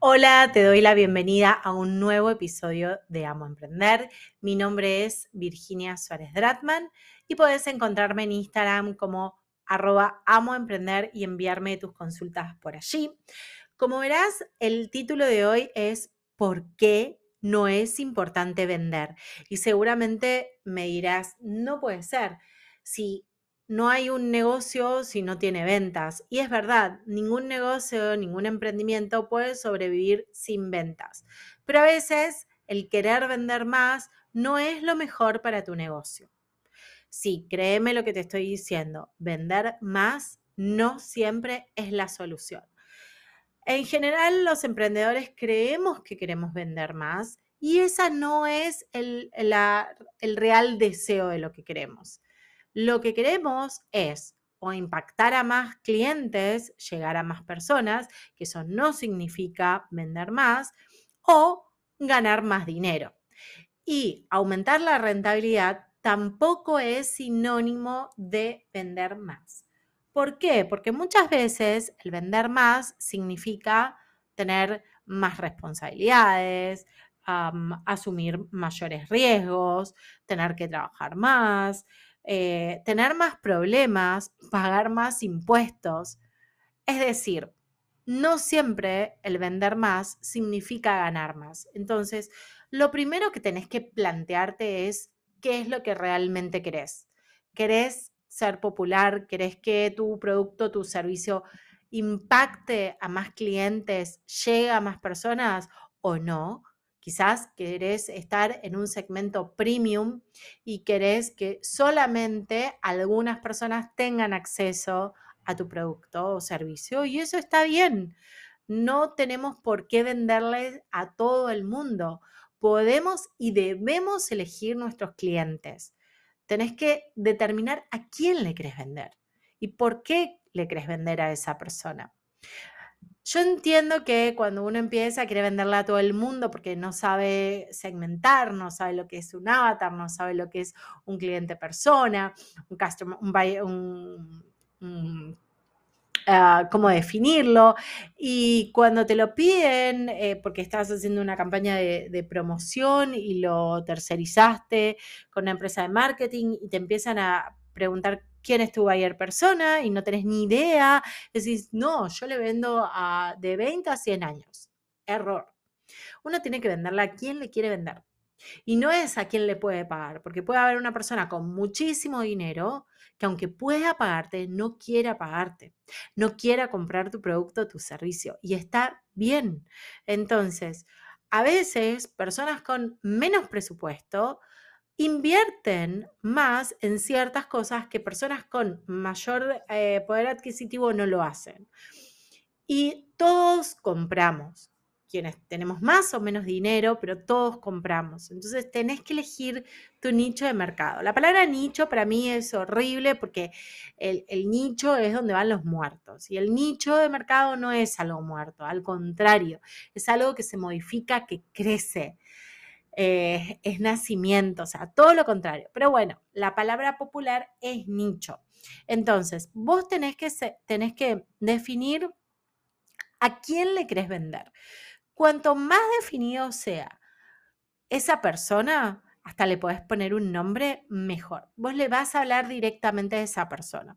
Hola, te doy la bienvenida a un nuevo episodio de Amo Emprender. Mi nombre es Virginia Suárez Dratman y puedes encontrarme en Instagram como arroba amo emprender y enviarme tus consultas por allí. Como verás, el título de hoy es ¿Por qué no es importante vender? Y seguramente me dirás, no puede ser. Si no hay un negocio si no tiene ventas. Y es verdad, ningún negocio, ningún emprendimiento puede sobrevivir sin ventas. Pero a veces el querer vender más no es lo mejor para tu negocio. Sí, créeme lo que te estoy diciendo, vender más no siempre es la solución. En general, los emprendedores creemos que queremos vender más y esa no es el, el real deseo de lo que queremos. Lo que queremos es o impactar a más clientes, llegar a más personas, que eso no significa vender más, o ganar más dinero. Y aumentar la rentabilidad tampoco es sinónimo de vender más. ¿Por qué? Porque muchas veces el vender más significa tener más responsabilidades, asumir mayores riesgos, tener que trabajar más, eh, tener más problemas, pagar más impuestos. Es decir, no siempre el vender más significa ganar más. Entonces, lo primero que tenés que plantearte es qué es lo que realmente querés. ¿Querés ser popular? ¿Querés que tu producto, tu servicio impacte a más clientes, llegue a más personas o no? Quizás querés estar en un segmento premium y querés que solamente algunas personas tengan acceso a tu producto o servicio y eso está bien. No tenemos por qué venderles a todo el mundo. Podemos y debemos elegir nuestros clientes. Tenés que determinar a quién le querés vender y por qué le querés vender a esa persona. Yo entiendo que cuando uno empieza quiere venderle a todo el mundo porque no sabe segmentar, no sabe lo que es un avatar, no sabe lo que es un cliente persona, un customer, un, ah, cómo definirlo. Y cuando te lo piden, eh, porque estás haciendo una campaña de, de, promoción y lo tercerizaste con una empresa de marketing y te empiezan a preguntar quién es tu buyer persona y no tenés ni idea, decís, no, yo le vendo a, de 20 a 100 años. Error. Uno tiene que venderle a quién le quiere vender. Y no es a quién le puede pagar, porque puede haber una persona con muchísimo dinero que aunque pueda pagarte, no quiera pagarte, no quiera comprar tu producto tu servicio. Y está bien. Entonces, a veces personas con menos presupuesto invierten más en ciertas cosas que personas con mayor eh, poder adquisitivo no lo hacen. Y todos compramos, quienes tenemos más o menos dinero, pero todos compramos. Entonces tenés que elegir tu nicho de mercado. La palabra nicho para mí es horrible porque el, el nicho es donde van los muertos. Y el nicho de mercado no es algo muerto, al contrario, es algo que se modifica, que crece. Eh, es nacimiento, o sea, todo lo contrario. Pero bueno, la palabra popular es nicho. Entonces, vos tenés que, tenés que definir a quién le querés vender. Cuanto más definido sea esa persona, hasta le podés poner un nombre mejor. Vos le vas a hablar directamente de esa persona.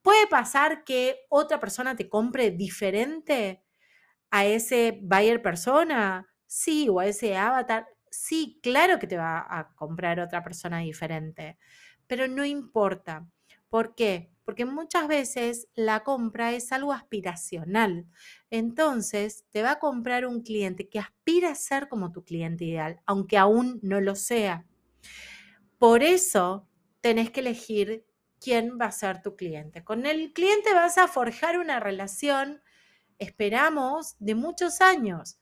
Puede pasar que otra persona te compre diferente a ese buyer persona, sí, o a ese avatar, sí, claro que te va a comprar otra persona diferente, pero no importa. ¿Por qué? Porque muchas veces la compra es algo aspiracional. Entonces, te va a comprar un cliente que aspira a ser como tu cliente ideal, aunque aún no lo sea. Por eso, tenés que elegir quién va a ser tu cliente. Con el cliente vas a forjar una relación, esperamos, de muchos años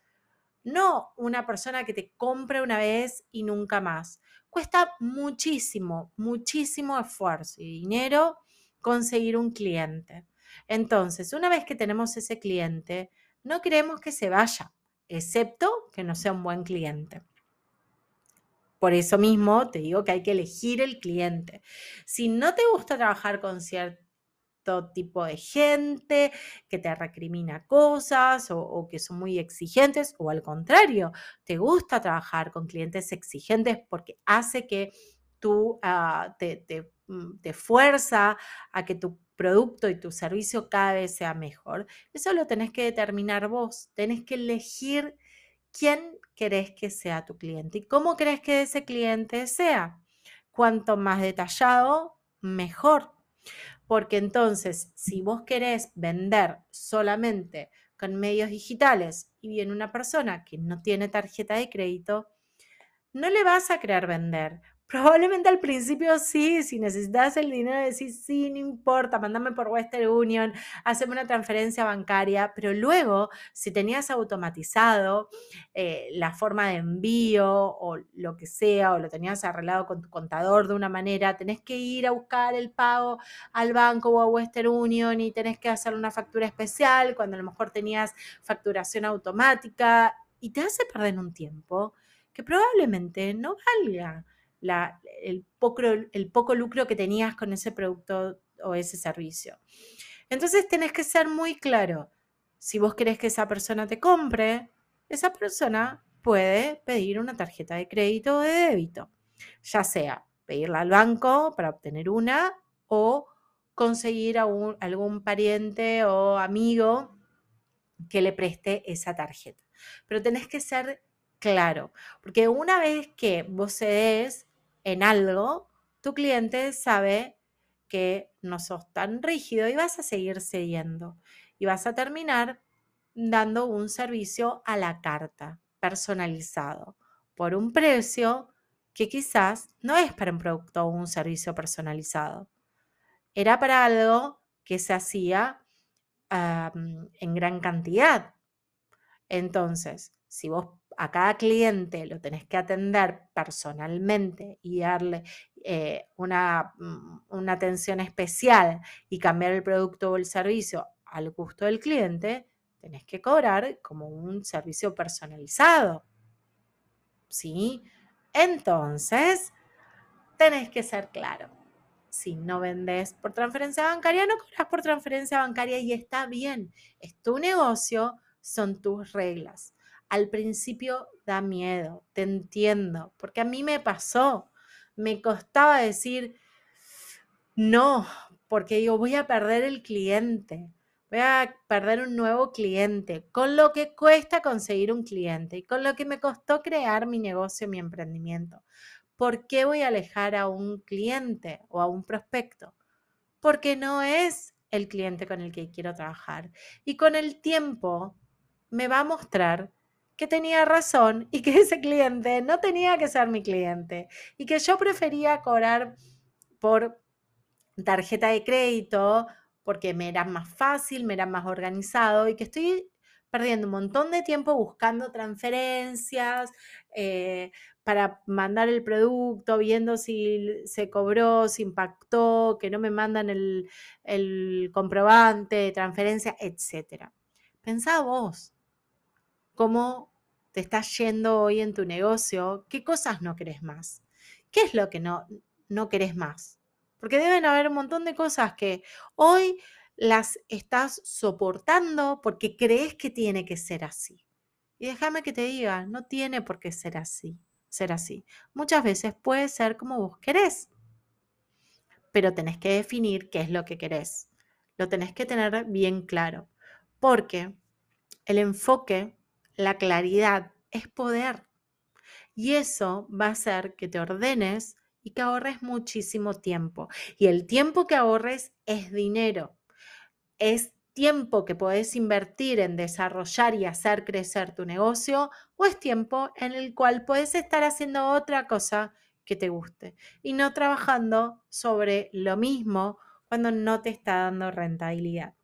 no una persona que te compre una vez y nunca más. Cuesta muchísimo, muchísimo esfuerzo y dinero conseguir un cliente. Entonces, una vez que tenemos ese cliente, no queremos que se vaya, excepto que no sea un buen cliente. Por eso mismo te digo que hay que elegir el cliente. Si no te gusta trabajar con cierto cierto tipo de gente que te recrimina cosas o, que son muy exigentes o al contrario, te gusta trabajar con clientes exigentes porque hace que tú ah, te, mm, te fuerza a que tu producto y tu servicio cada vez sea mejor. Eso lo tenés que determinar vos, tenés que elegir quién querés que sea tu cliente y cómo crees que ese cliente sea. Cuanto más detallado, mejor. Porque entonces, si vos querés vender solamente con medios digitales y viene una persona que no tiene tarjeta de crédito, no le vas a querer vender Probablemente al principio sí, si necesitas el dinero, decís, sí, no importa, mándame por Western Union, haceme una transferencia bancaria, pero luego, si tenías automatizado eh, la forma de envío o lo que sea, o lo tenías arreglado con tu contador de una manera, tenés que ir a buscar el pago al banco o a Western Union y tenés que hacer una factura especial cuando a lo mejor tenías facturación automática y te hace perder un tiempo que probablemente no valga el, poco, el poco lucro que tenías con ese producto o ese servicio. Entonces tenés que ser muy claro. Si vos querés que esa persona te compre, esa persona puede pedir una tarjeta de crédito o de débito, ya sea pedirla al banco para obtener una o conseguir a algún pariente o amigo que le preste esa tarjeta. Pero tenés que ser claro, porque una vez que vos cedes, en algo, tu cliente sabe que no sos tan rígido y vas a seguir cediendo y vas a terminar dando un servicio a la carta, personalizado, por un precio que quizás no es para un producto o un servicio personalizado. Era para algo que se hacía en gran cantidad. Entonces, si vos a cada cliente lo tenés que atender personalmente y darle eh, una, mm, una atención especial y cambiar el producto o el servicio al gusto del cliente, tenés que cobrar como un servicio personalizado. ¿Sí? Entonces, tenés que ser claro. Si no vendes por transferencia bancaria, no cobras por transferencia bancaria y está bien. Es tu negocio, son tus reglas al principio da miedo, te entiendo, porque a mí me pasó, me costaba decir no, porque digo, voy a perder el cliente, voy a perder un nuevo cliente, con lo que cuesta conseguir un cliente y con lo que me costó crear mi negocio, mi emprendimiento. ¿Por qué voy a alejar a un cliente o a un prospecto? Porque no es el cliente con el que quiero trabajar. Y con el tiempo me va a mostrar que tenía razón y que ese cliente no tenía que ser mi cliente y que yo prefería cobrar por tarjeta de crédito porque me era más fácil, me era más organizado y que estoy perdiendo un montón de tiempo buscando transferencias eh, para mandar el producto, viendo si se cobró, si impactó, que no me mandan el, comprobante de transferencia, etc. Pensá vos, cómo te estás yendo hoy en tu negocio, ¿qué cosas no querés más? ¿Qué es lo que no, no querés más? Porque deben haber un montón de cosas que hoy las estás soportando porque crees que tiene que ser así. Y déjame que te diga, no tiene por qué ser así, ser así. Muchas veces puede ser como vos querés, pero tenés que definir qué es lo que querés. Lo tenés que tener bien claro, porque el enfoque la claridad es poder. Y eso va a hacer que te ordenes y que ahorres muchísimo tiempo. Y el tiempo que ahorres es dinero. Es tiempo que puedes invertir en desarrollar y hacer crecer tu negocio o es tiempo en el cual puedes estar haciendo otra cosa que te guste y no trabajando sobre lo mismo cuando no te está dando rentabilidad.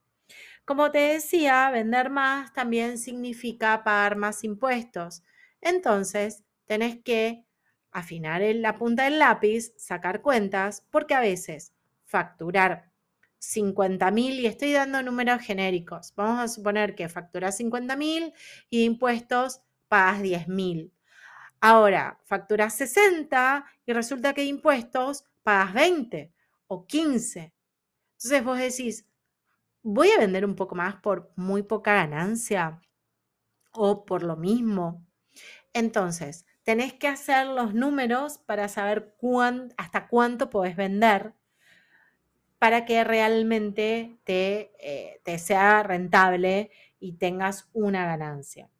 Como te decía, vender más también significa pagar más impuestos. Entonces, tenés que afinar en la punta del lápiz, sacar cuentas, porque a veces facturar 50 mil, y estoy dando números genéricos, vamos a suponer que facturas 50 mil y impuestos pagas 10 mil. Ahora, facturas 60 y resulta que impuestos pagas 20 o 15. Entonces vos decís, voy a vender un poco más por muy poca ganancia o por lo mismo. Entonces, tenés que hacer los números para saber hasta cuánto podés vender para que realmente te, eh, te sea rentable y tengas una ganancia.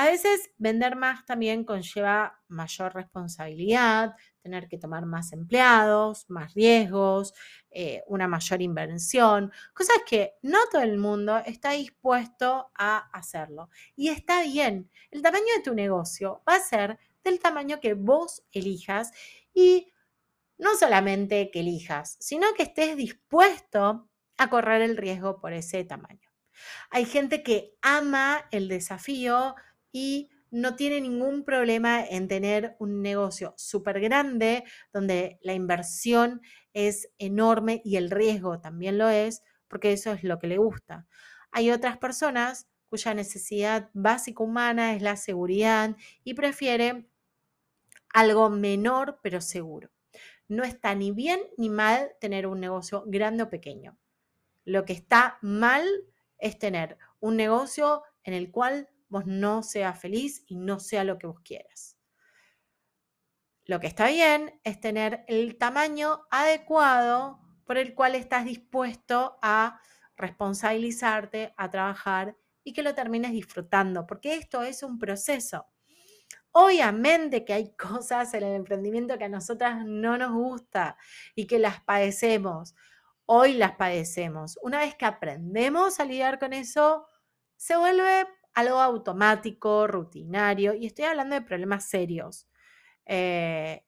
A veces vender más también conlleva mayor responsabilidad, tener que tomar más empleados, más riesgos, eh, una mayor inversión, cosas que no todo el mundo está dispuesto a hacerlo. Y está bien, el tamaño de tu negocio va a ser del tamaño que vos elijas y no solamente que elijas, sino que estés dispuesto a correr el riesgo por ese tamaño. Hay gente que ama el desafío y no tiene ningún problema en tener un negocio súper grande donde la inversión es enorme y el riesgo también lo es, porque eso es lo que le gusta. Hay otras personas cuya necesidad básica humana es la seguridad y prefiere algo menor pero seguro. No está ni bien ni mal tener un negocio grande o pequeño. Lo que está mal es tener un negocio en el cual vos no seas feliz y no sea lo que vos quieras. Lo que está bien es tener el tamaño adecuado por el cual estás dispuesto a responsabilizarte, a trabajar y que lo termines disfrutando, porque esto es un proceso. Obviamente que hay cosas en el emprendimiento que a nosotras no nos gusta y que las padecemos. Hoy las padecemos. Una vez que aprendemos a lidiar con eso, se vuelve algo automático, rutinario, y estoy hablando de problemas serios. Eh,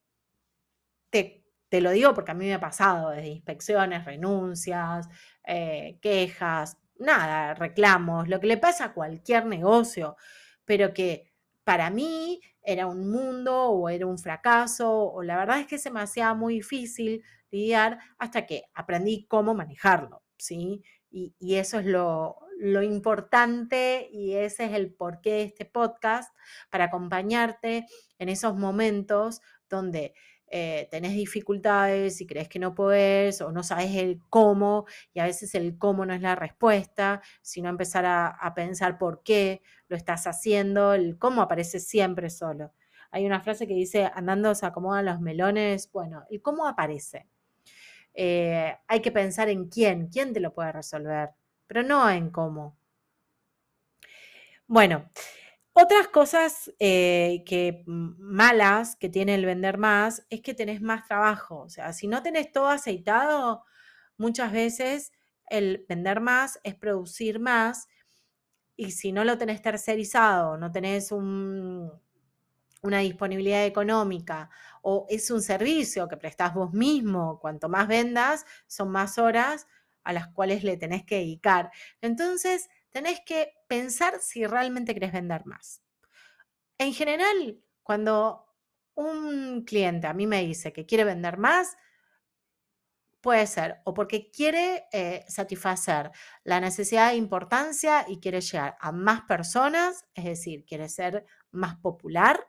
te, lo digo porque a mí me ha pasado desde inspecciones, renuncias, eh, quejas, nada, reclamos, lo que le pasa a cualquier negocio, pero que para mí era un mundo o era un fracaso, o la verdad es que se me muy difícil lidiar hasta que aprendí cómo manejarlo, ¿sí? Y, eso es lo, lo importante y ese es el porqué de este podcast, para acompañarte en esos momentos donde eh, tenés dificultades y crees que no podés o no sabes el cómo y a veces el cómo no es la respuesta, sino empezar a, a pensar por qué lo estás haciendo, el cómo aparece siempre solo. Hay una frase que dice, andando se acomodan los melones, bueno, el cómo aparece. Eh, hay que pensar en quién, quién te lo puede resolver pero no en cómo. Bueno, otras cosas eh, que malas que tiene el vender más es que tenés más trabajo. O sea, si no tenés todo aceitado, muchas veces el vender más es producir más y si no lo tenés tercerizado, no tenés una disponibilidad económica o es un servicio que prestás vos mismo, cuanto más vendas, son más horas, a las cuales le tenés que dedicar. Entonces, tenés que pensar si realmente querés vender más. En general, cuando un cliente a mí me dice que quiere vender más, puede ser o porque quiere eh, satisfacer la necesidad de importancia y quiere llegar a más personas, es decir, quiere ser más popular,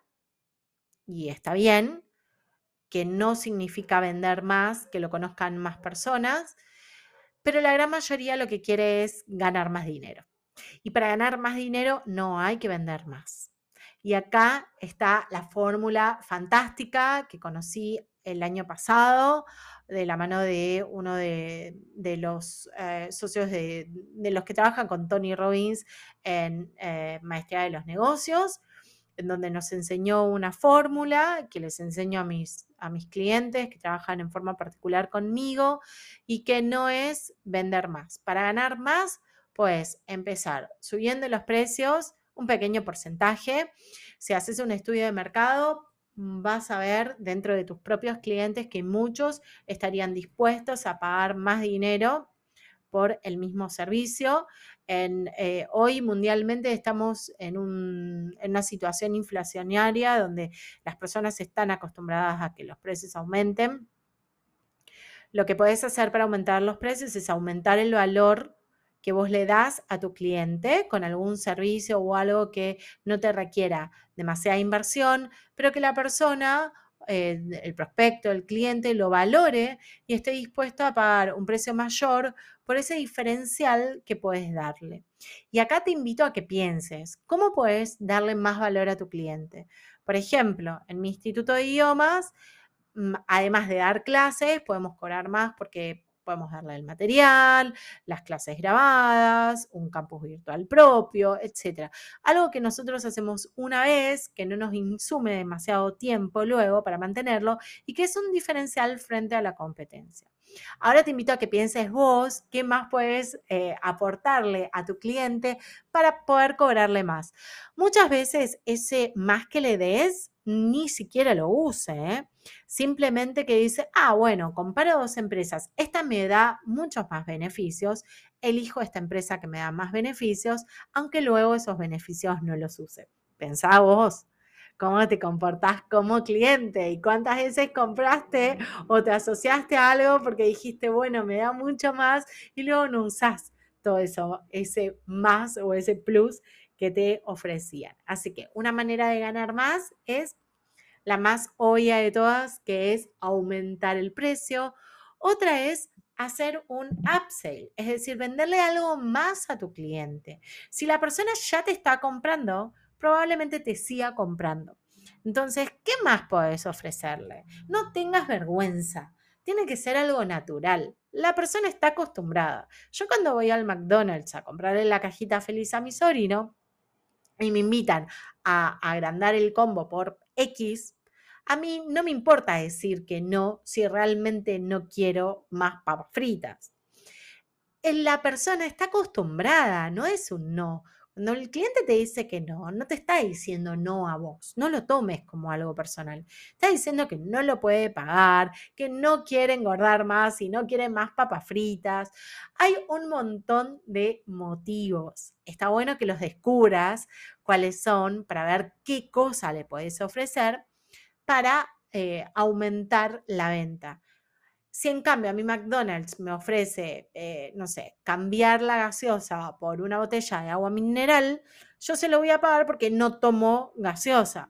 y está bien, que no significa vender más, que lo conozcan más personas, pero la gran mayoría lo que quiere es ganar más dinero. Y para ganar más dinero no hay que vender más. Y acá está la fórmula fantástica que conocí el año pasado de la mano de uno de, los eh, socios de, los que trabajan con Tony Robbins en eh, Maestría de los Negocios en donde nos enseñó una fórmula que les enseño a mis, a mis clientes que trabajan en forma particular conmigo y que no es vender más. Para ganar más, pues empezar subiendo los precios un pequeño porcentaje. Si haces un estudio de mercado, vas a ver dentro de tus propios clientes que muchos estarían dispuestos a pagar más dinero por el mismo servicio. En, eh, hoy mundialmente estamos en, una situación inflacionaria donde las personas están acostumbradas a que los precios aumenten. Lo que puedes hacer para aumentar los precios es aumentar el valor que vos le das a tu cliente con algún servicio o algo que no te requiera demasiada inversión, pero que la persona eh, el prospecto, el cliente, lo valore y esté dispuesto a pagar un precio mayor por ese diferencial que puedes darle. Y acá te invito a que pienses, ¿cómo puedes darle más valor a tu cliente? Por ejemplo, en mi instituto de idiomas, mm, además de dar clases, podemos cobrar más porque podemos darle el material, las clases grabadas, un campus virtual propio, etc. Algo que nosotros hacemos una vez, que no nos insume demasiado tiempo luego para mantenerlo y que es un diferencial frente a la competencia. Ahora te invito a que pienses vos qué más puedes eh, aportarle a tu cliente para poder cobrarle más. Muchas veces ese más que le des ni siquiera lo use, ¿eh? Simplemente que dice, ah, bueno, comparo dos empresas, esta me da muchos más beneficios, elijo esta empresa que me da más beneficios, aunque luego esos beneficios no los use. Pensá vos cómo te comportás como cliente y cuántas veces compraste o te asociaste a algo porque dijiste, bueno, me da mucho más y luego no usás todo eso, ese más o ese plus que te ofrecían. Así que una manera de ganar más es la más obvia de todas, que es aumentar el precio. Otra es hacer un upsell, es decir, venderle algo más a tu cliente. Si la persona ya te está comprando, probablemente te siga comprando. Entonces, ¿qué más puedes ofrecerle? No tengas vergüenza. Tiene que ser algo natural. La persona está acostumbrada. Yo cuando voy al McDonald's a comprarle la cajita feliz a mi sobrino y me invitan a agrandar el combo por X, a mí no me importa decir que no si realmente no quiero más papas fritas. La persona está acostumbrada, no es un no. Cuando el cliente te dice que no, no te está diciendo no a vos, no lo tomes como algo personal. Está diciendo que no lo puede pagar, que no quiere engordar más y no quiere más papas fritas. Hay un montón de motivos. Está bueno que los descubras cuáles son para ver qué cosa le puedes ofrecer para eh, aumentar la venta. Si en cambio a mi McDonald's me ofrece, eh, no sé, cambiar la gaseosa por una botella de agua mineral, yo se lo voy a pagar porque no tomo gaseosa.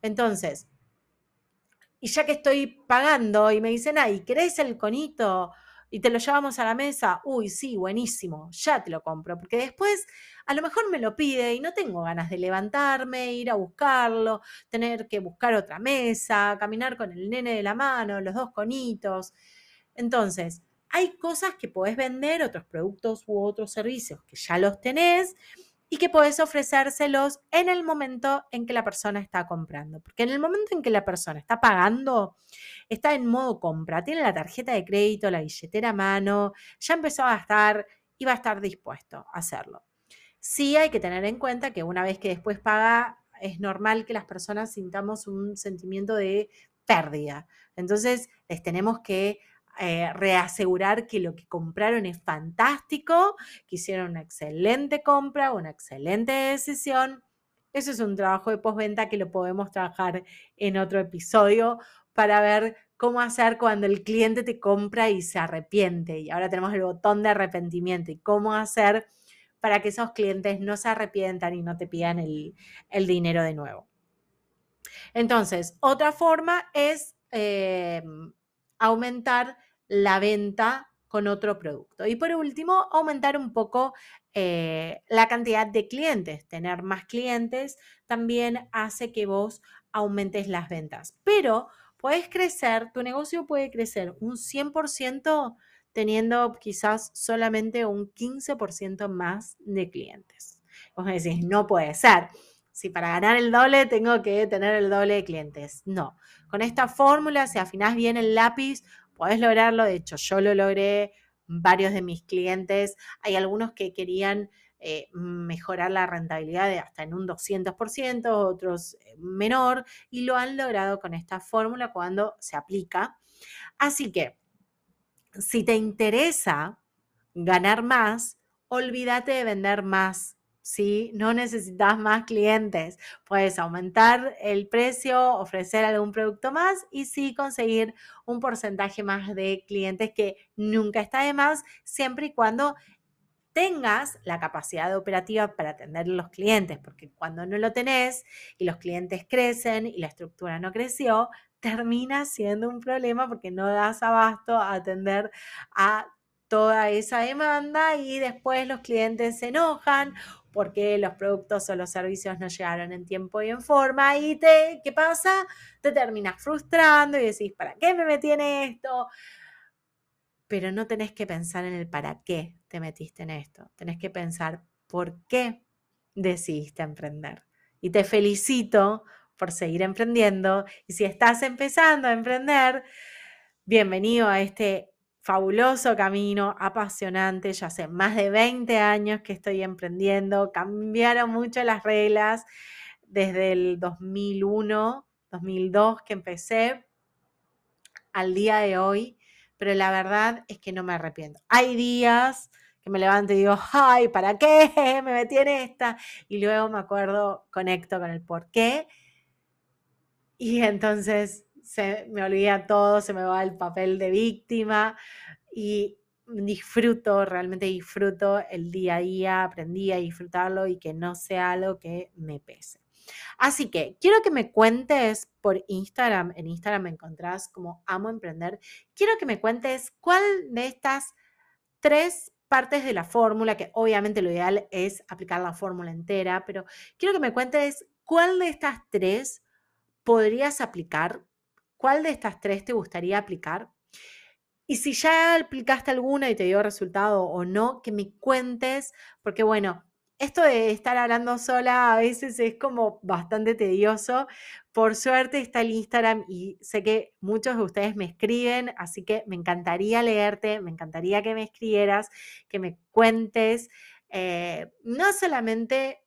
Entonces, y ya que estoy pagando y me dicen, ay, ¿querés el conito? y te lo llevamos a la mesa, uy, sí, buenísimo, ya te lo compro, porque después a lo mejor me lo pide y no tengo ganas de levantarme, ir a buscarlo, tener que buscar otra mesa, caminar con el nene de la mano, los dos conitos. Entonces, hay cosas que podés vender, otros productos u otros servicios que ya los tenés y que puedes ofrecérselos en el momento en que la persona está comprando. Porque en el momento en que la persona está pagando, está en modo compra, tiene la tarjeta de crédito, la billetera a mano, ya empezó a gastar y va a estar dispuesto a hacerlo. Sí hay que tener en cuenta que una vez que después paga, es normal que las personas sintamos un sentimiento de pérdida. Entonces, les tenemos que eh, reasegurar que lo que compraron es fantástico, que hicieron una excelente compra, una excelente decisión. Eso es un trabajo de postventa que lo podemos trabajar en otro episodio para ver cómo hacer cuando el cliente te compra y se arrepiente. Y ahora tenemos el botón de arrepentimiento y cómo hacer para que esos clientes no se arrepientan y no te pidan el, dinero de nuevo. Entonces, otra forma es em, aumentar la venta con otro producto. Y por último, aumentar un poco eh, la cantidad de clientes. Tener más clientes también hace que vos aumentes las ventas. Pero puedes crecer, tu negocio puede crecer un 100% teniendo quizás solamente un 15% más de clientes. Vos me decís, no puede ser. Si para ganar el doble tengo que tener el doble de clientes. No. Con esta fórmula, si afinás bien el lápiz, podés lograrlo. De hecho, yo lo logré, varios de mis clientes. Hay algunos que querían eh, mejorar la rentabilidad de hasta en un 200%, otros eh, menor, y lo han logrado con esta fórmula cuando se aplica. Así que, si te interesa ganar más, olvídate de vender más ¿sí? No necesitas más clientes. Puedes aumentar el precio, ofrecer algún producto más y sí conseguir un porcentaje más de clientes que nunca está de más, siempre y cuando tengas la capacidad operativa para atender a los clientes, porque cuando no lo tenés y los clientes crecen y la estructura no creció, termina siendo un problema porque no das abasto a atender a toda esa demanda y después los clientes se enojan porque los productos o los servicios no llegaron en tiempo y en forma y te, ¿qué pasa? Te terminas frustrando y decís, ¿para qué me metí en esto? Pero no tenés que pensar en el para qué te metiste en esto, tenés que pensar por qué decidiste emprender. Y te felicito por seguir emprendiendo y si estás empezando a emprender, bienvenido a este fabuloso camino, apasionante. Ya hace más de 20 años que estoy emprendiendo. Cambiaron mucho las reglas desde el 2001, 2002 que empecé al día de hoy, pero la verdad es que no me arrepiento. Hay días que me levanto y digo, ay, ¿para qué me metí en esta? Y luego me acuerdo, conecto con el por qué. Y entonces se me olvida todo, se me va el papel de víctima y disfruto, realmente disfruto el día a día, aprendí a disfrutarlo y que no sea algo que me pese. Así que quiero que me cuentes por Instagram, en Instagram me encontrás como amo emprender, quiero que me cuentes cuál de estas tres partes de la fórmula, que obviamente lo ideal es aplicar la fórmula entera, pero quiero que me cuentes cuál de estas tres podrías aplicar ¿Cuál de estas tres te gustaría aplicar? Y si ya aplicaste alguna y te dio resultado o no, que me cuentes, porque bueno, esto de estar hablando sola a veces es como bastante tedioso. Por suerte está el Instagram y sé que muchos de ustedes me escriben, así que me encantaría leerte, me encantaría que me escribieras, que me cuentes, eh, no solamente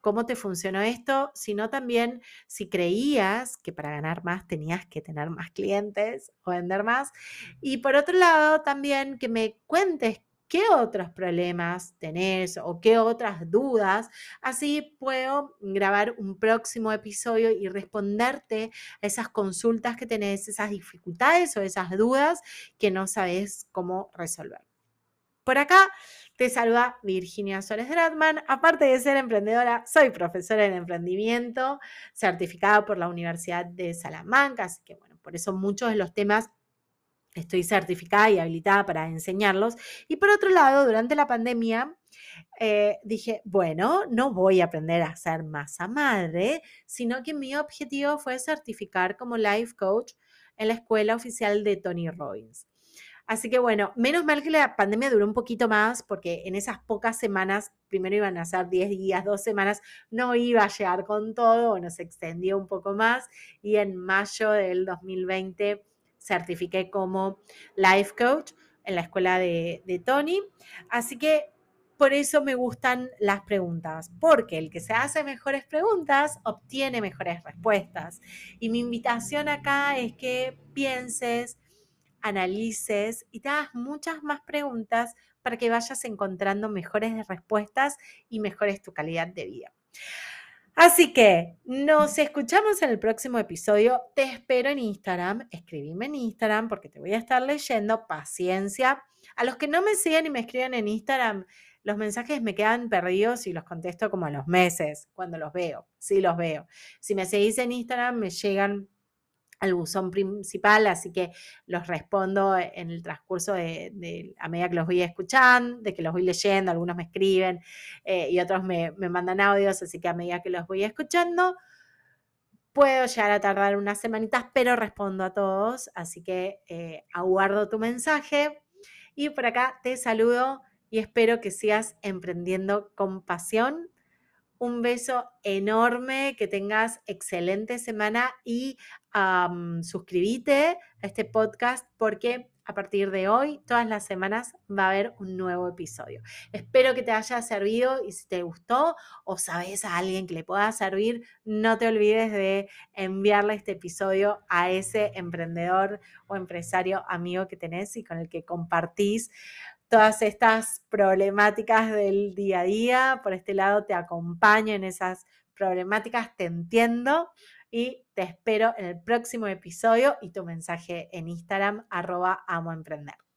cómo te funcionó esto, sino también si creías que para ganar más tenías que tener más clientes o vender más. Y por otro lado, también que me cuentes qué otros problemas tenés o qué otras dudas. Así puedo grabar un próximo episodio y responderte a esas consultas que tenés, esas dificultades o esas dudas que no sabes cómo resolver. Por acá te saluda Virginia Suárez Dratman. Aparte de ser emprendedora, soy profesora en emprendimiento, certificada por la Universidad de Salamanca, así que bueno, por eso muchos de los temas estoy certificada y habilitada para enseñarlos. Y por otro lado, durante la pandemia, eh, dije, bueno, no voy a aprender a ser masa madre, sino que mi objetivo fue certificar como life coach en la escuela oficial de Tony Robbins. Así que bueno, menos mal que la pandemia duró un poquito más porque en esas pocas semanas, primero iban a ser 10 días, dos semanas, no iba a llegar con todo, nos extendió un poco más y en mayo del 2020 certifiqué como life coach en la escuela de, de Tony. Así que por eso me gustan las preguntas, porque el que se hace mejores preguntas obtiene mejores respuestas. Y mi invitación acá es que pienses, analices y te hagas muchas más preguntas para que vayas encontrando mejores respuestas y mejores tu calidad de vida. Así que nos escuchamos en el próximo episodio. Te espero en Instagram. Escribime en Instagram porque te voy a estar leyendo. Paciencia. A los que no me siguen y me escriben en Instagram, los mensajes me quedan perdidos y los contesto como a los meses cuando los veo. Sí, los veo. Si me seguís en Instagram, me llegan al buzón principal, así que los respondo en el transcurso de, a medida que los voy escuchando, de que los voy leyendo, algunos me escriben eh, y otros me, mandan audios, así que a medida que los voy escuchando, puedo llegar a tardar unas semanitas, pero respondo a todos, así que eh, aguardo tu mensaje. Y por acá te saludo y espero que sigas emprendiendo con pasión un beso enorme, que tengas excelente semana y suscríbete a este podcast porque a partir de hoy, todas las semanas, va a haber un nuevo episodio. Espero que te haya servido y si te gustó o sabes a alguien que le pueda servir, no te olvides de enviarle este episodio a ese emprendedor o empresario amigo que tenés y con el que compartís todas estas problemáticas del día a día. Por este lado te acompaño en esas problemáticas, te entiendo y te espero en el próximo episodio y tu mensaje en Instagram arroba amo emprender.